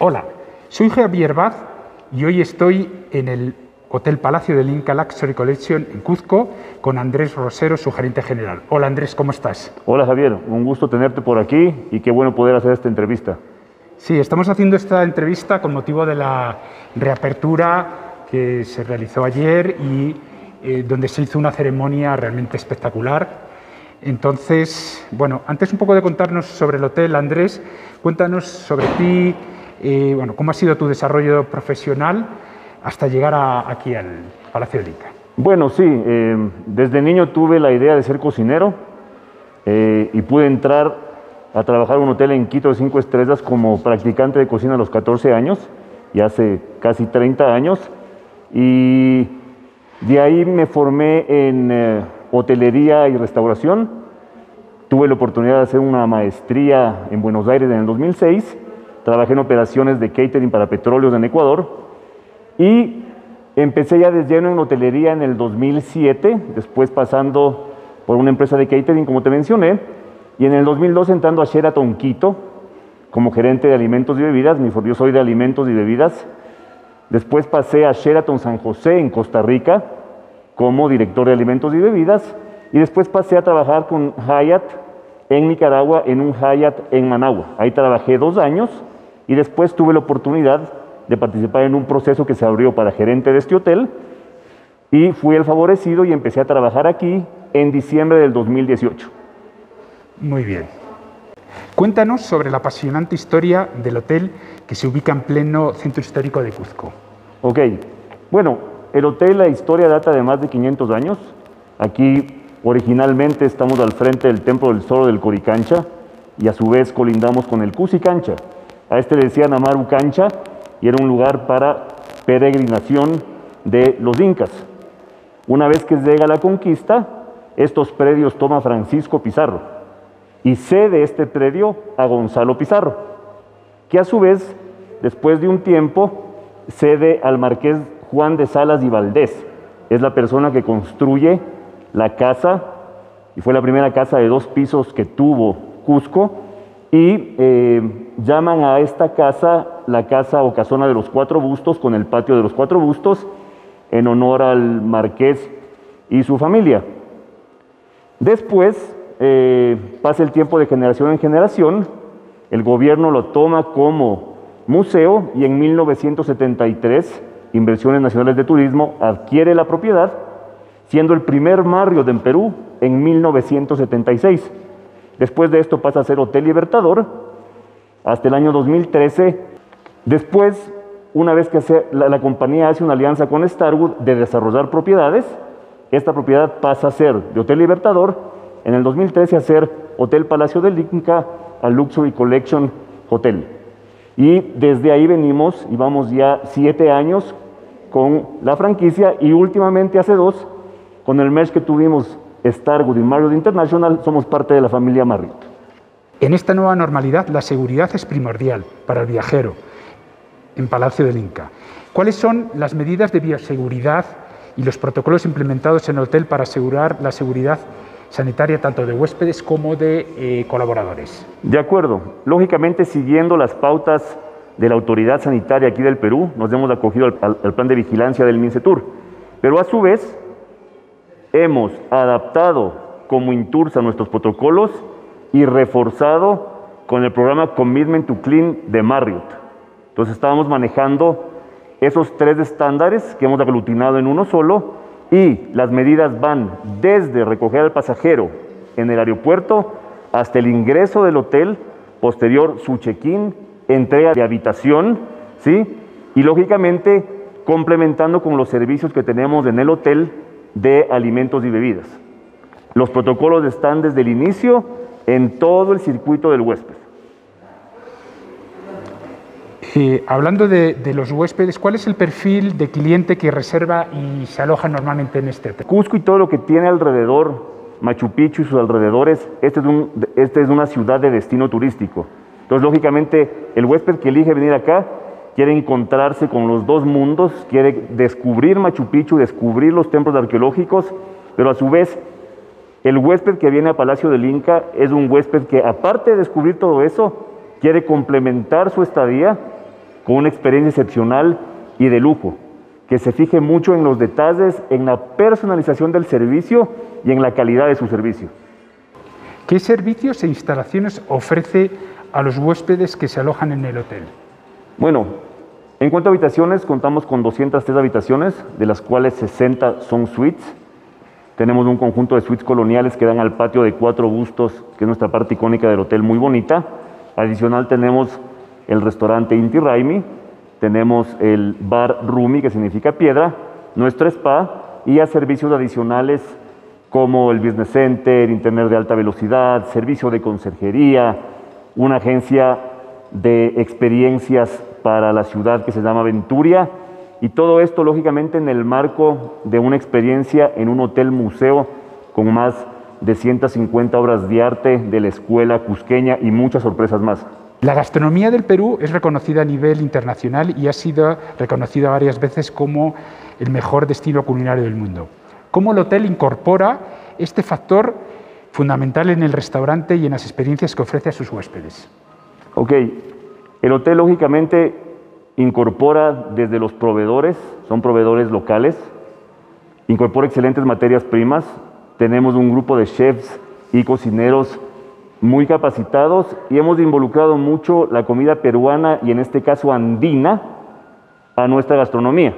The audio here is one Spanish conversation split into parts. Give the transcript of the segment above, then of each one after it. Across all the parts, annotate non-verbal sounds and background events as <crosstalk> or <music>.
Hola, soy Javier Baz y hoy estoy en el Hotel Palacio del Inca Luxury Collection en Cuzco con Andrés Rosero, su gerente general. Hola Andrés, ¿cómo estás? Hola Javier, un gusto tenerte por aquí y qué bueno poder hacer esta entrevista. Sí, estamos haciendo esta entrevista con motivo de la reapertura que se realizó ayer y eh, donde se hizo una ceremonia realmente espectacular. Entonces, bueno, antes un poco de contarnos sobre el hotel, Andrés, cuéntanos sobre ti, eh, bueno, cómo ha sido tu desarrollo profesional hasta llegar aquí al Palacio del Inca. Bueno, sí, eh, desde niño tuve la idea de ser cocinero eh, y pude entrar a trabajar en un hotel en Quito de cinco estrellas como practicante de cocina a los 14 años y hace casi 30 años. Y de ahí me formé en eh, hotelería y restauración. Tuve la oportunidad de hacer una maestría en Buenos Aires en el 2006. Trabajé en operaciones de catering para petróleos en Ecuador y empecé ya desde lleno en hotelería en el 2007, después pasando por una empresa de catering, como te mencioné, y en el 2002 entrando a Sheraton Quito como gerente de alimentos y bebidas, yo soy de alimentos y bebidas. Después pasé a Sheraton San José en Costa Rica como director de alimentos y bebidas, y después pasé a trabajar con Hyatt en Nicaragua en un Hyatt en Managua. Ahí trabajé dos años y después tuve la oportunidad de participar en un proceso que se abrió para gerente de este hotel y fui el favorecido y empecé a trabajar aquí en diciembre del 2018. Muy bien. Cuéntanos sobre la apasionante historia del hotel que se ubica en pleno centro histórico de Cuzco. Ok, bueno, el hotel, la historia data de más de 500 años. Aquí originalmente estamos al frente del Templo del Zorro del Coricancha y a su vez colindamos con el Cusicancha. A este le decían Amaru Cancha y era un lugar para peregrinación de los incas. Una vez que llega la conquista, estos predios toma Francisco Pizarro y cede este predio a Gonzalo Pizarro, que a su vez, después de un tiempo, cede al marqués Juan de Salas y Valdés. Es la persona que construye la casa, y fue la primera casa de dos pisos que tuvo Cusco, y eh, llaman a esta casa la casa o casona de los cuatro bustos con el patio de los cuatro bustos en honor al marqués y su familia. Después eh, pasa el tiempo de generación en generación, el gobierno lo toma como museo y en 1973 Inversiones Nacionales de Turismo adquiere la propiedad, siendo el primer barrio de Perú en 1976. Después de esto pasa a ser Hotel Libertador hasta el año 2013. Después, una vez que la, compañía hace una alianza con Starwood de desarrollar propiedades, esta propiedad pasa a ser de Hotel Libertador, en el 2013 a ser Hotel Palacio del Inca, a Luxury Collection Hotel. Y desde ahí venimos y vamos ya siete años con la franquicia y últimamente hace dos, con el mes que tuvimos Starwood y Marriott International, somos parte de la familia Marriott. En esta nueva normalidad, la seguridad es primordial para el viajero en Palacio del Inca. ¿Cuáles son las medidas de bioseguridad y los protocolos implementados en el hotel para asegurar la seguridad sanitaria tanto de huéspedes como de eh, colaboradores? De acuerdo. Lógicamente, siguiendo las pautas de la autoridad sanitaria aquí del Perú, nos hemos acogido al, plan de vigilancia del MINCETUR. Pero a su vez, hemos adaptado como Intursa nuestros protocolos y reforzado con el programa Commitment to Clean de Marriott. Entonces estábamos manejando esos tres estándares que hemos aglutinado en uno solo y las medidas van desde recoger al pasajero en el aeropuerto hasta el ingreso del hotel, posterior su check-in, entrega de habitación, ¿sí? Y lógicamente complementando con los servicios que tenemos en el hotel de alimentos y bebidas. Los protocolos están desde el inicio en todo el circuito del huésped. Eh, hablando de, los huéspedes, ¿cuál es el perfil de cliente que reserva y se aloja normalmente en este hotel? Cusco y todo lo que tiene alrededor, Machu Picchu y sus alrededores, este es, un, este es una ciudad de destino turístico. Entonces, lógicamente, el huésped que elige venir acá quiere encontrarse con los dos mundos, quiere descubrir Machu Picchu, descubrir los templos arqueológicos, pero a su vez el huésped que viene a Palacio del Inca es un huésped que, aparte de descubrir todo eso, quiere complementar su estadía con una experiencia excepcional y de lujo, que se fije mucho en los detalles, en la personalización del servicio y en la calidad de su servicio. ¿Qué servicios e instalaciones ofrece a los huéspedes que se alojan en el hotel? Bueno, en cuanto a habitaciones, contamos con 203 habitaciones, de las cuales 60 son suites. Tenemos un conjunto de suites coloniales que dan al patio de cuatro bustos, que es nuestra parte icónica del hotel, muy bonita. Adicional tenemos el restaurante Inti Raimi, tenemos el bar Rumi, que significa piedra, nuestro spa y a servicios adicionales como el Business Center, Internet de alta velocidad, servicio de conserjería, una agencia de experiencias para la ciudad que se llama Venturia y todo esto lógicamente en el marco de una experiencia en un hotel museo con más de 150 obras de arte de la escuela cusqueña y muchas sorpresas más. La gastronomía del Perú es reconocida a nivel internacional y ha sido reconocida varias veces como el mejor destino culinario del mundo. ¿Cómo el hotel incorpora este factor fundamental en el restaurante y en las experiencias que ofrece a sus huéspedes? Ok, el hotel lógicamente incorpora desde los proveedores, son proveedores locales, incorpora excelentes materias primas, tenemos un grupo de chefs y cocineros muy capacitados y hemos involucrado mucho la comida peruana y en este caso andina a nuestra gastronomía.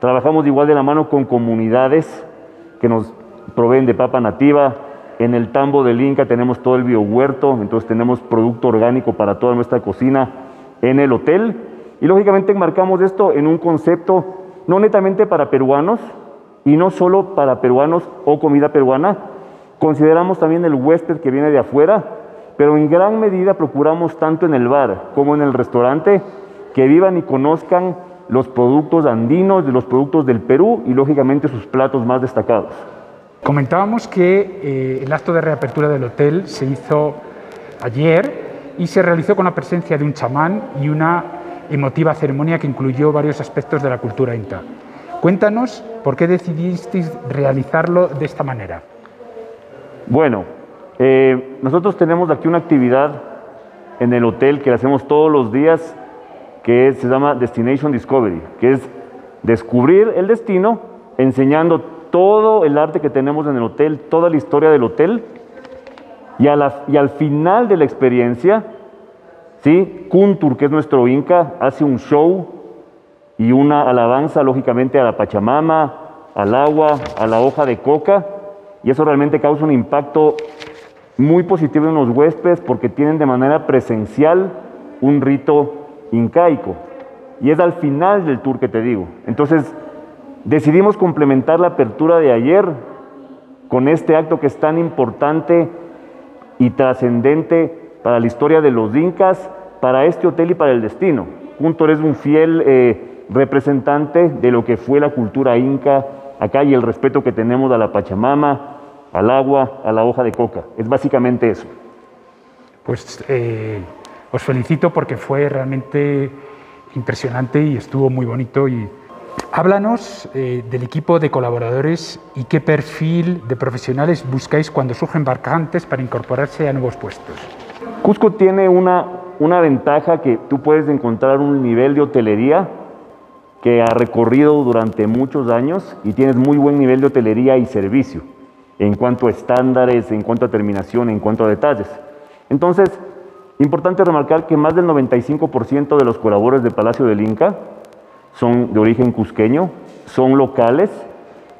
Trabajamos igual de la mano con comunidades que nos proveen de papa nativa. En el tambo del Inca tenemos todo el biohuerto, entonces tenemos producto orgánico para toda nuestra cocina en el hotel. Y lógicamente enmarcamos esto en un concepto no netamente para peruanos y no solo para peruanos o comida peruana, consideramos también el huésped que viene de afuera, pero en gran medida procuramos tanto en el bar como en el restaurante que vivan y conozcan los productos andinos, los productos del Perú y lógicamente sus platos más destacados. Comentábamos que eh, el acto de reapertura del hotel se hizo ayer y se realizó con la presencia de un chamán y una emotiva ceremonia que incluyó varios aspectos de la cultura inca. Cuéntanos por qué decidisteis realizarlo de esta manera. Bueno, eh, nosotros tenemos aquí una actividad en el hotel que hacemos todos los días que se llama Destination Discovery, que es descubrir el destino enseñando todo el arte que tenemos en el hotel, toda la historia del hotel, y al final de la experiencia, ¿sí? Kuntur, que es nuestro Inca, hace un show y una alabanza, lógicamente, a la Pachamama, al agua, a la hoja de coca, y eso realmente causa un impacto muy positivo en los huéspedes porque tienen de manera presencial un rito incaico. Y es al final del tour que te digo. Entonces, decidimos complementar la apertura de ayer con este acto que es tan importante y trascendente para la historia de los incas, para este hotel y para el destino. Junto es un fiel eh, representante de lo que fue la cultura inca acá y el respeto que tenemos a la Pachamama, al agua, a la hoja de coca. Es básicamente eso. Pues eh, os felicito porque fue realmente impresionante y estuvo muy bonito. Y háblanos eh, del equipo de colaboradores y qué perfil de profesionales buscáis cuando surgen vacantes para incorporarse a nuevos puestos. Cusco tiene una, una ventaja que tú puedes encontrar un nivel de hotelería que ha recorrido durante muchos años y tienes muy buen nivel de hotelería y servicio en cuanto a estándares, en cuanto a terminación, en cuanto a detalles. Entonces, Importante remarcar que más del 95% de los colaboradores de Palacio del Inca son de origen cusqueño, son locales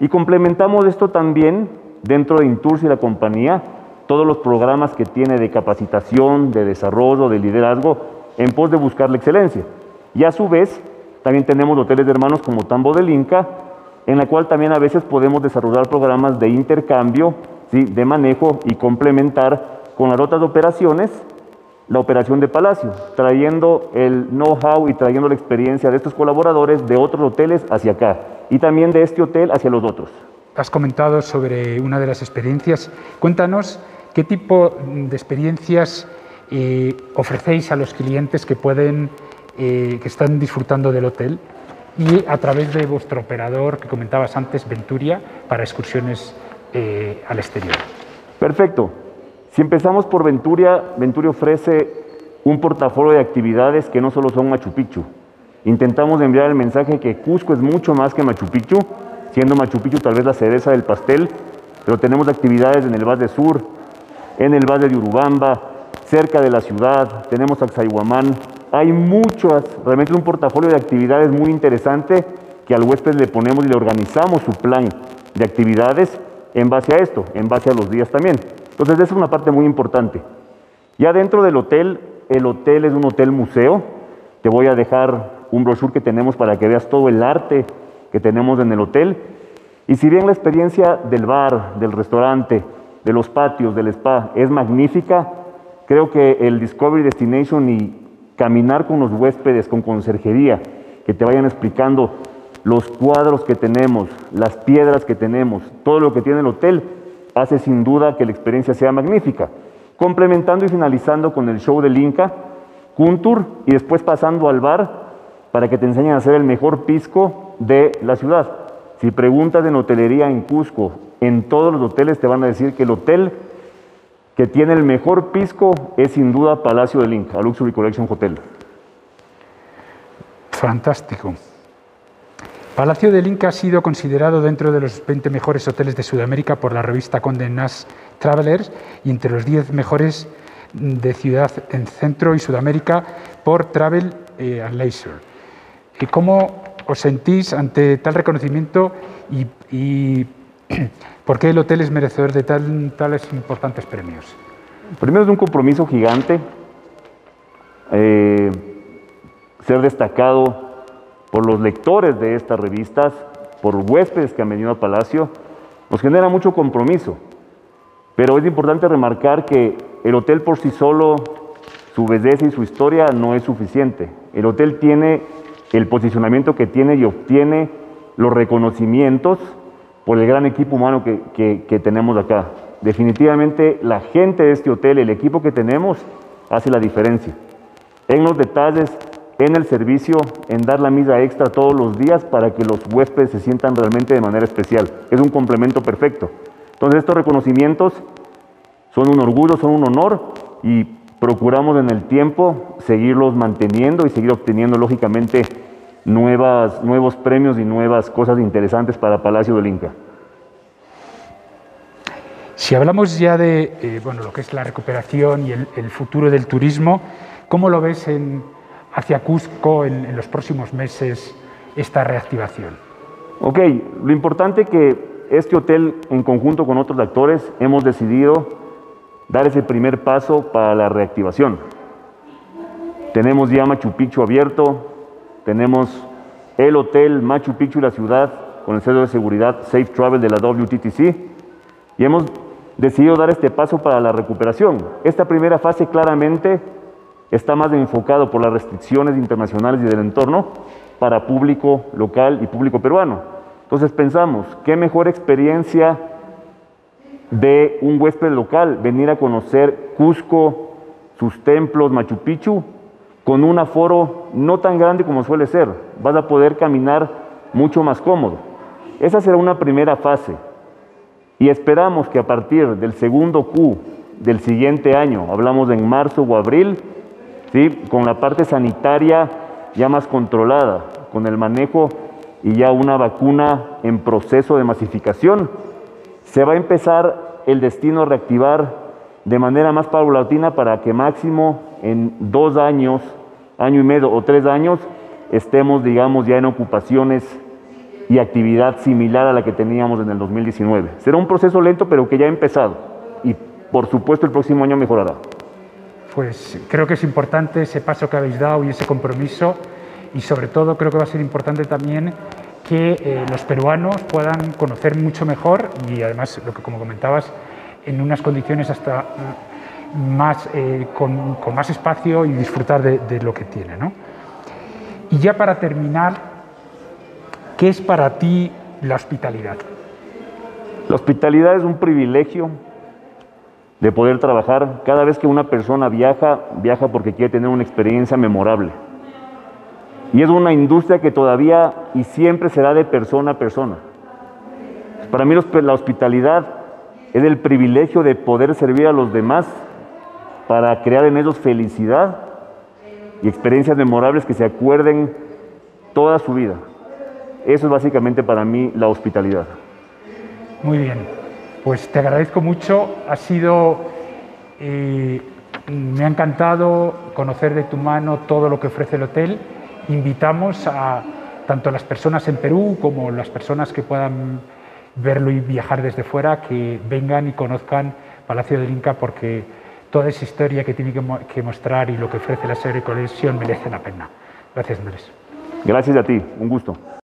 y complementamos esto también dentro de Intours y la compañía, todos los programas que tiene de capacitación, de desarrollo, de liderazgo, en pos de buscar la excelencia. Y a su vez, también tenemos hoteles de hermanos como Tambo del Inca, en la cual también a veces podemos desarrollar programas de intercambio, ¿sí? de manejo y complementar con las otras operaciones la operación de Palacio, trayendo el know-how y trayendo la experiencia de estos colaboradores de otros hoteles hacia acá y también de este hotel hacia los otros. Has comentado sobre una de las experiencias. Cuéntanos qué tipo de experiencias eh, ofrecéis a los clientes que pueden, eh, que están disfrutando del hotel y a través de vuestro operador que comentabas antes, Venturia, para excursiones eh, al exterior. Perfecto. Si empezamos por Venturia, Venturia ofrece un portafolio de actividades que no solo son Machu Picchu, Intentamos enviar el mensaje que Cusco es mucho más que Machu Picchu, siendo Machu Picchu tal vez la cereza del pastel, pero tenemos actividades en el Valle Sur, en el Valle de Urubamba, cerca de la ciudad, tenemos Axayhuamán. Hay muchas, realmente un portafolio de actividades muy interesante que al huésped le ponemos y le organizamos su plan de actividades en base a esto, en base a los días también. Entonces, esa es una parte muy importante. Ya dentro del hotel, el hotel es un hotel museo. Te voy a dejar un brochure que tenemos para que veas todo el arte que tenemos en el hotel. Y si bien la experiencia del bar, del restaurante, de los patios, del spa es magnífica, creo que el Discovery Destination y caminar con los huéspedes, con conserjería, que te vayan explicando los cuadros que tenemos, las piedras que tenemos, todo lo que tiene el hotel, hace sin duda que la experiencia sea magnífica. Complementando y finalizando con el show del Inca, Kuntur y después pasando al bar para que te enseñen a hacer el mejor pisco de la ciudad. Si preguntas en hotelería en Cusco, en todos los hoteles te van a decir que el hotel que tiene el mejor pisco es sin duda Palacio del Inca, Luxury Collection Hotel. Fantástico. Palacio del Inca ha sido considerado dentro de los 20 mejores hoteles de Sudamérica por la revista Condé Nast Travelers y entre los 10 mejores de ciudad en Centro y Sudamérica por Travel eh, and Leisure. ¿Y ¿Cómo os sentís ante tal reconocimiento y, <clears throat> por qué el hotel es merecedor de tales importantes premios? Primero es un compromiso gigante eh, ser destacado por los lectores de estas revistas, por huéspedes que han venido a Palacio, nos genera mucho compromiso. Pero es importante remarcar que el hotel por sí solo, su belleza y su historia no es suficiente. El hotel tiene el posicionamiento que tiene y obtiene los reconocimientos por el gran equipo humano que, tenemos acá. Definitivamente la gente de este hotel, el equipo que tenemos, hace la diferencia. En los detalles, en el servicio, en dar la misa extra todos los días para que los huéspedes se sientan realmente de manera especial. Es un complemento perfecto. Entonces estos reconocimientos son un orgullo, son un honor y procuramos en el tiempo seguirlos manteniendo y seguir obteniendo lógicamente nuevas, nuevos premios y nuevas cosas interesantes para Palacio del Inca. Si hablamos ya de eh, bueno, lo que es la recuperación y el, el futuro del turismo, ¿cómo lo ves en, hacia Cusco en, los próximos meses esta reactivación? Ok, lo importante que este hotel en conjunto con otros actores hemos decidido dar ese primer paso para la reactivación. Tenemos ya Machu Picchu abierto, tenemos el hotel Machu Picchu la ciudad con el sello de seguridad Safe Travel de la WTTC y hemos decidido dar este paso para la recuperación. Esta primera fase claramente está más enfocado por las restricciones internacionales y del entorno para público local y público peruano. Entonces pensamos, qué mejor experiencia de un huésped local venir a conocer Cusco, sus templos, Machu Picchu, con un aforo no tan grande como suele ser. Vas a poder caminar mucho más cómodo. Esa será una primera fase. Y esperamos que a partir del segundo Q del siguiente año, hablamos en marzo o abril, con la parte sanitaria ya más controlada, con el manejo y ya una vacuna en proceso de masificación, se va a empezar el destino a reactivar de manera más paulatina para que máximo en dos años, año y medio o tres años, estemos, digamos, ya en ocupaciones y actividad similar a la que teníamos en el 2019. Será un proceso lento, pero que ya ha empezado. Y por supuesto el próximo año mejorará. Pues creo que es importante ese paso que habéis dado y ese compromiso. Y sobre todo creo que va a ser importante también que eh, los peruanos puedan conocer mucho mejor y además, lo que como comentabas, en unas condiciones hasta más, eh, con, más espacio y disfrutar de, lo que tiene. Y ya para terminar, ¿qué es para ti la hospitalidad? La hospitalidad es un privilegio de poder trabajar. Cada vez que una persona viaja, viaja porque quiere tener una experiencia memorable. Y es una industria que todavía y siempre será de persona a persona. Para mí la hospitalidad es el privilegio de poder servir a los demás para crear en ellos felicidad y experiencias memorables que se acuerden toda su vida. Eso es básicamente para mí la hospitalidad. Muy bien, pues te agradezco mucho. Ha sido, eh, me ha encantado conocer de tu mano todo lo que ofrece el hotel. Invitamos a tanto las personas en Perú como las personas que puedan verlo y viajar desde fuera, que vengan y conozcan Palacio del Inca porque toda esa historia que tiene que, mostrar y lo que ofrece la serie colección merece la pena. Gracias, Andrés. Gracias a ti, un gusto.